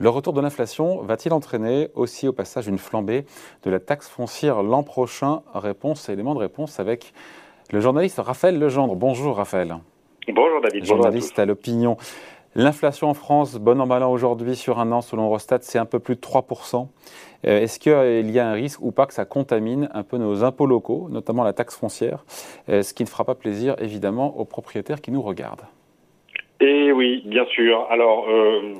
Le retour de l'inflation va-t-il entraîner aussi au passage une flambée de la taxe foncière l'an prochain Réponse, élément de réponse avec le journaliste Raphaël Legendre. Bonjour Raphaël. Bonjour David. Journaliste à, l'opinion. L'inflation en France, bon an aujourd'hui sur un an selon Eurostat, c'est un peu plus de 3%. Euh, est-ce qu'il y a un risque ou pas que ça contamine un peu nos impôts locaux, notamment la taxe foncière, euh, ce qui ne fera pas plaisir évidemment aux propriétaires qui nous regardent? Eh oui, bien sûr. Alors, euh,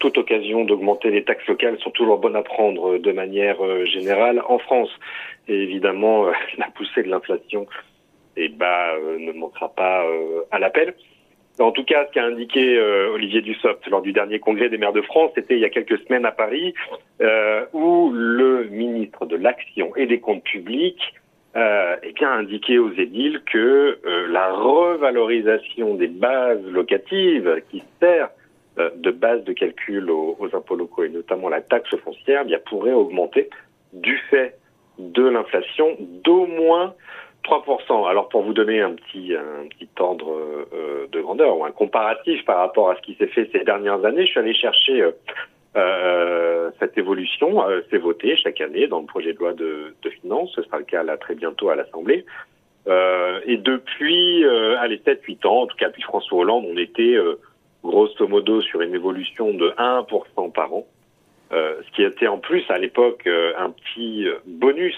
toute occasion d'augmenter les taxes locales sont toujours bonnes à prendre de manière générale en France. Et évidemment, la poussée de l'inflation eh ben, ne manquera pas à l'appel. En tout cas, ce qu'a indiqué euh, Olivier Dussopt lors du dernier congrès des maires de France, c'était il y a quelques semaines à Paris, euh, où le ministre de l'Action et des Comptes Publics euh, eh bien, a indiqué aux édiles que euh, la revalorisation des bases locatives qui sert de base de calcul aux, impôts locaux et notamment la taxe foncière, bien, pourrait augmenter du fait de l'inflation d'au moins 3%. Alors pour vous donner un petit un petit ordre euh, de grandeur ou un comparatif par rapport à ce qui s'est fait ces dernières années, je suis allé chercher euh, euh cette évolution. Euh, c'est voté chaque année dans le projet de loi de, finances. Ce sera le cas très bientôt à l'Assemblée. et depuis allez 7-8 ans, en tout cas depuis François Hollande, on était grosso modo sur une évolution de 1% par an. ce qui était en plus à l'époque un petit bonus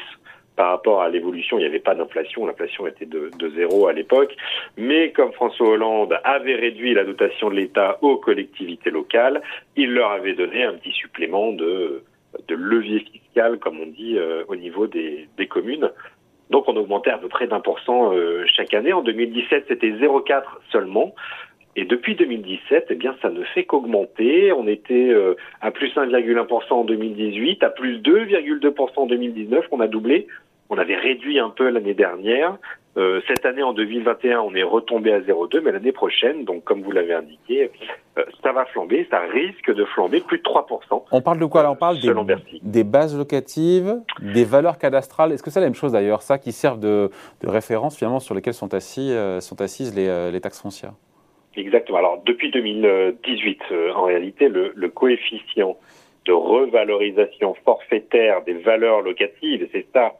par rapport à l'évolution, il n'y avait pas d'inflation, l'inflation était de, de zéro à l'époque, mais comme François Hollande avait réduit la dotation de l'État aux collectivités locales, il leur avait donné un petit supplément de, de levier fiscal, comme on dit, euh, au niveau des, des, communes. Donc on augmentait à peu près d'un pour cent euh, chaque année. En 2017, c'était 0,4 seulement. Et depuis 2017, eh bien, ça ne fait qu'augmenter. On était euh, à plus 1,1% en 2018, à plus 2,2% en 2019, on a doublé. On avait réduit un peu l'année dernière. Euh, cette année, en 2021, on est retombé à 0,2, mais l'année prochaine, donc comme vous l'avez indiqué, euh, ça va flamber, ça risque de flamber plus de 3%. On parle de quoi là? On parle des, des, bases locatives, des valeurs cadastrales. Est-ce que c'est la même chose d'ailleurs, ça, qui servent de, de, référence finalement sur lesquelles sont, assis, sont assises les, les taxes foncières? Exactement. Alors depuis 2018, euh, en réalité, le, le, coefficient de revalorisation forfaitaire des valeurs locatives, c'est ça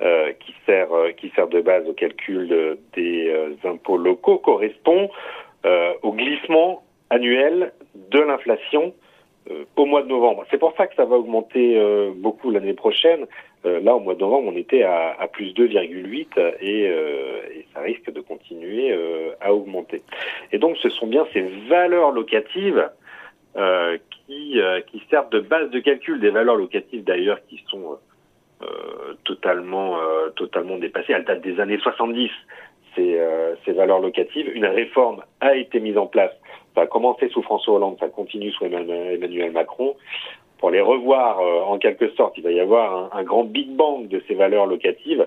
euh, qui sert euh, qui sert de base au calcul des impôts locaux, correspond au glissement annuel de l'inflation au mois de novembre. C'est pour ça que ça va augmenter beaucoup l'année prochaine. là, au mois de novembre, on était à, à plus 2,8 et, ça risque de continuer à augmenter. Et donc, ce sont bien ces valeurs locatives euh, qui, euh, servent de base de calcul, des valeurs locatives d'ailleurs qui sont euh, totalement, euh, totalement dépassées. Elles datent des années 70, ces, euh, ces valeurs locatives. Une réforme a été mise en place. Ça a commencé sous François Hollande, ça continue sous Emmanuel Macron. Pour les revoir en quelque sorte, il va y avoir un, grand big bang de ces valeurs locatives.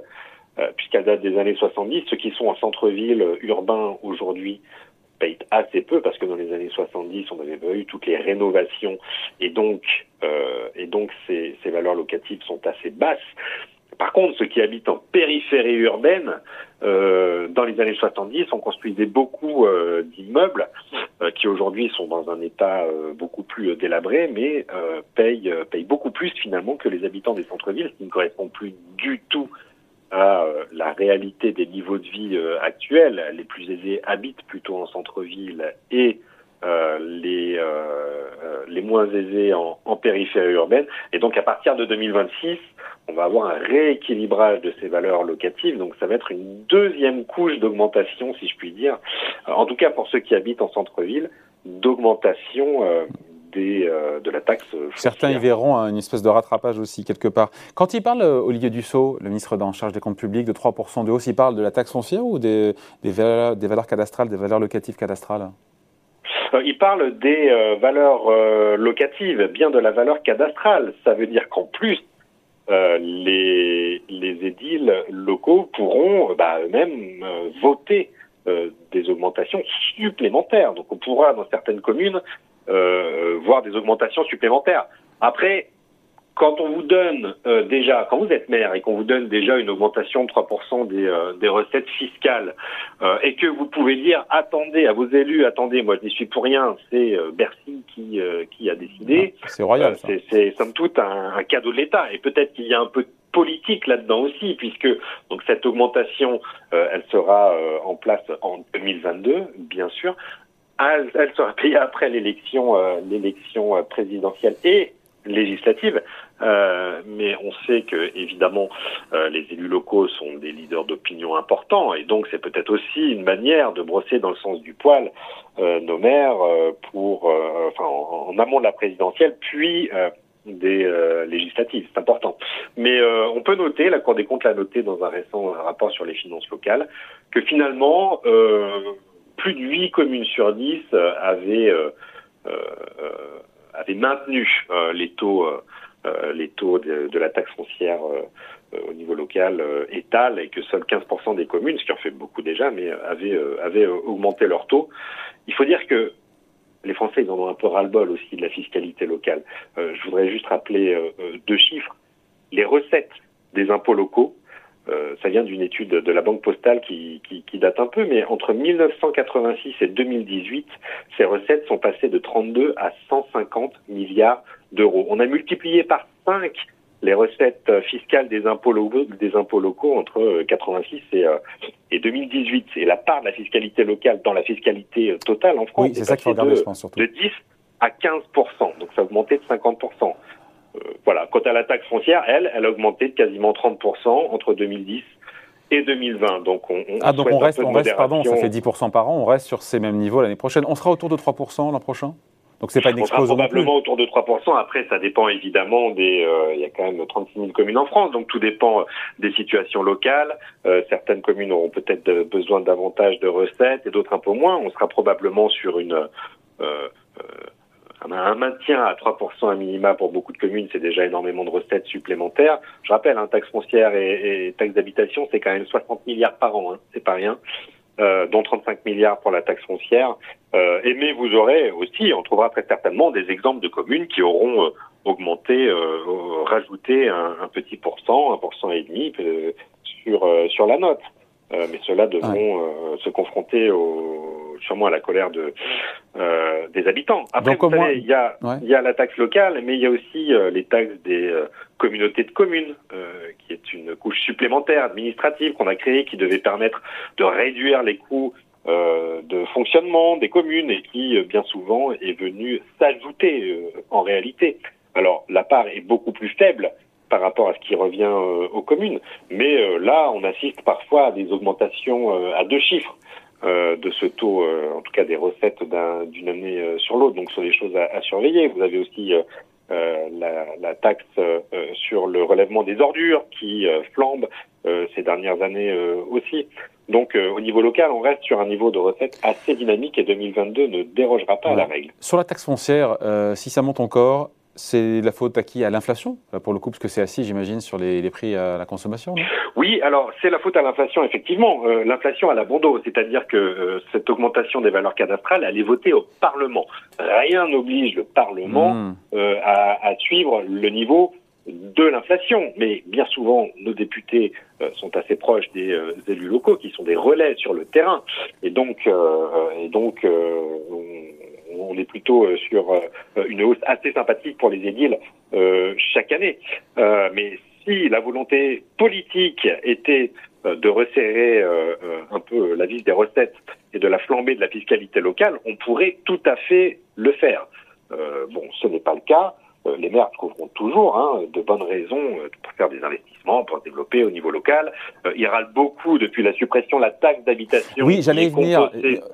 Euh, puisqu'elle date des années 70. Ceux qui sont en centre-ville urbain aujourd'hui payent assez peu parce que dans les années 70, on n'avait pas eu toutes les rénovations et donc euh, ces valeurs locatives sont assez basses. Par contre, ceux qui habitent en périphérie urbaine, euh, dans les années 70, on construisait beaucoup euh, d'immeubles euh, qui aujourd'hui sont dans un état beaucoup plus délabré, mais payent, beaucoup plus finalement que les habitants des centres-villes, ce qui ne correspond plus du tout à la réalité des niveaux de vie actuels. Les plus aisés habitent plutôt en centre-ville et les, les moins aisés en, en, périphérie urbaine. Et donc à partir de 2026, on va avoir un rééquilibrage de ces valeurs locatives. Donc ça va être une deuxième couche d'augmentation, si je puis dire. En tout cas pour ceux qui habitent en centre-ville, d'augmentation euh, de la taxe. Certains y verront une espèce de rattrapage aussi, quelque part. Quand il parle, euh, Olivier Dussault, le ministre en charge des comptes publics, de 3% de hausse, il parle de la taxe foncière ou des, des, valeurs, des valeurs cadastrales, des valeurs locatives cadastrales? Euh, il parle des valeurs locatives, bien de la valeur cadastrale. Ça veut dire qu'en plus, les, les édiles locaux pourront bah, eux-mêmes voter des augmentations supplémentaires. Donc on pourra, dans certaines communes, euh, voire des augmentations supplémentaires. Après, quand on vous donne euh, déjà, quand vous êtes maire et qu'on vous donne déjà une augmentation de 3% des, euh, des recettes fiscales euh, et que vous pouvez dire attendez à vos élus, attendez, moi je n'y suis pour rien, c'est Bercy qui, qui a décidé. Ah, c'est royal. c'est somme toute un, un cadeau de l'État et peut-être qu'il y a un peu de politique là-dedans aussi, puisque donc cette augmentation, elle sera en place en 2022, bien sûr. Elle, elle sera payée après l'élection, l'élection présidentielle et législative, euh, mais on sait que évidemment euh, les élus locaux sont des leaders d'opinion importants et donc c'est peut-être aussi une manière de brosser dans le sens du poil euh, nos maires pour enfin en, amont de la présidentielle puis des législatives, c'est important. Mais on peut noter, la Cour des comptes l'a noté dans un récent rapport sur les finances locales, que finalement plus de 8 communes sur 10 avaient avait maintenu les taux, les taux de, la taxe foncière au niveau local étal et que seuls 15% des communes, ce qui en fait beaucoup déjà, mais avaient, augmenté leur taux. Il faut dire que les Français, ils en ont un peu ras-le-bol aussi de la fiscalité locale. je voudrais juste rappeler deux chiffres. Les recettes des impôts locaux euh, ça vient d'une étude de la Banque Postale qui, qui, date un peu, mais entre 1986 et 2018, ces recettes sont passées de 32 à 150 milliards d'euros. On a multiplié par 5 les recettes fiscales des impôts locaux, des impôts locaux entre 86 et, euh, et 2018. Et la part de la fiscalité locale dans la fiscalité euh, totale en France oui, c'est ça qu'il faut regarder, je pense, surtout. de 10 à 15% Donc ça a augmenté de 50 euh, voilà. Quant à la taxe foncière, elle, elle a augmenté de quasiment 30% entre 2010 et 2020. Donc on, on ah donc on reste, on reste, pardon, ça fait 10% par an, on reste sur ces mêmes niveaux l'année prochaine. On sera autour de 3% l'an prochain? Donc c'est pas une explosion. Probablement autour de 3%. Après, ça dépend évidemment des. Euh, il y a quand même 36 000 communes en France, donc tout dépend euh, des situations locales. Euh, certaines communes auront peut-être besoin davantage de recettes et d'autres un peu moins. On sera probablement sur une un maintien à 3% à minima pour beaucoup de communes, c'est déjà énormément de recettes supplémentaires. Je rappelle, hein, taxe foncière et, et taxe d'habitation, c'est quand même 60 milliards par an, hein, c'est pas rien. Euh, dont 35 milliards pour la taxe foncière. Euh, et mais vous aurez aussi, on trouvera très certainement des exemples de communes qui auront euh, augmenté, euh, rajouté un, un, petit pourcent, un pourcent et demi euh, sur sur la note. mais ceux-là devront se confronter au, sûrement à la colère de euh, des habitants. Après, vous savez, il y a, il y a la taxe locale, mais il y a aussi euh, les taxes des euh, communautés de communes, qui est une couche supplémentaire administrative qu'on a créée, qui devait permettre de réduire les coûts de fonctionnement des communes et qui, bien souvent, est venue s'ajouter en réalité. Alors, la part est beaucoup plus faible par rapport à ce qui revient aux communes, mais là, on assiste parfois à des augmentations à deux chiffres. Euh, de ce taux, euh, en tout cas des recettes d'une année euh, sur l'autre. Donc, ce sont des choses à, surveiller. Vous avez aussi la, la, taxe sur le relèvement des ordures qui flambe ces dernières années aussi. Donc, au niveau local, on reste sur un niveau de recettes assez dynamique et 2022 ne dérogera pas à la règle. Sur la taxe foncière, si ça monte encore, c'est la faute à qui? À l'inflation, pour le coup, parce que c'est assis, j'imagine, sur les, prix à la consommation Oui, alors c'est la faute à l'inflation, effectivement. Euh, l'inflation à la bon c'est-à-dire que euh, cette augmentation des valeurs cadastrales, elle est votée au Parlement. Rien n'oblige le Parlement hmm. euh, à, à, suivre le niveau de l'inflation. Mais bien souvent, nos députés sont assez proches des élus locaux, qui sont des relais sur le terrain. Et donc, et donc on est plutôt euh, sur euh, une hausse assez sympathique pour les édiles euh, chaque année. mais si la volonté politique était de resserrer un peu la vis des recettes et de la flambée de la fiscalité locale, on pourrait tout à fait le faire. bon, ce n'est pas le cas. Euh, les maires trouveront toujours hein, de bonnes raisons euh, pour faire des investissements, pour se développer au niveau local. Euh, il râle beaucoup depuis la suppression de la taxe d'habitation. Oui, j'allais y venir.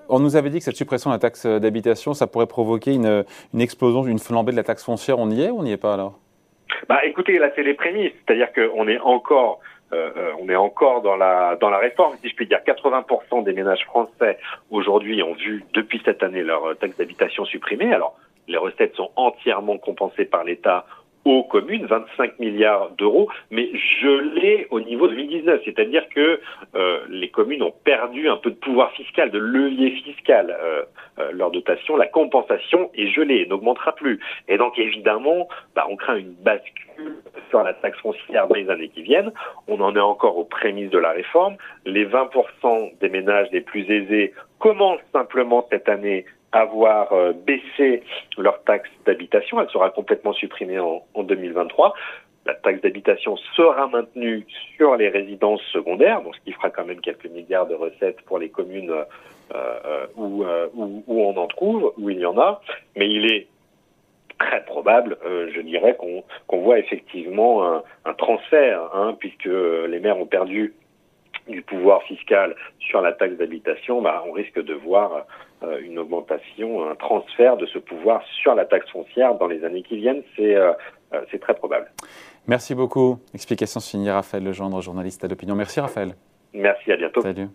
On nous avait dit que cette suppression de la taxe d'habitation, ça pourrait provoquer une, une explosion, une flambée de la taxe foncière. On y est ou on n'y est pas alors? Bah écoutez, là c'est les prémices. C'est-à-dire qu'on est encore... Euh, on est encore dans la dans la réforme, si je puis dire. 80% des ménages français aujourd'hui ont vu depuis cette année leur taxe d'habitation supprimée. Alors les recettes sont entièrement compensées par l'État aux communes, 25 milliards d'euros, mais gelés au niveau de 2019. C'est-à-dire que euh, les communes ont perdu un peu de pouvoir fiscal, de levier fiscal. Euh, euh, leur dotation, la compensation est gelée, n'augmentera plus. Et donc évidemment, bah, on craint une bascule sur la taxe foncière dans les années qui viennent. On en est encore aux prémices de la réforme. Les 20% des ménages les plus aisés commencent simplement cette année avoir euh, baissé leur taxe d'habitation. Elle sera complètement supprimée en, en 2023. La taxe d'habitation sera maintenue sur les résidences secondaires, donc ce qui fera quand même quelques milliards de recettes pour les communes euh, euh où, euh, où, où, on en trouve, où il y en a. Mais il est très probable, euh, je dirais, qu'on voit effectivement un, un transfert, hein, puisque les maires ont perdu du pouvoir fiscal sur la taxe d'habitation, bah, on risque de voir une augmentation, un transfert de ce pouvoir sur la taxe foncière dans les années qui viennent. C'est euh, euh très probable. Merci beaucoup. Explication signée Raphaël Legendre, journaliste à l'opinion. Merci Raphaël. Merci, à bientôt. Salut.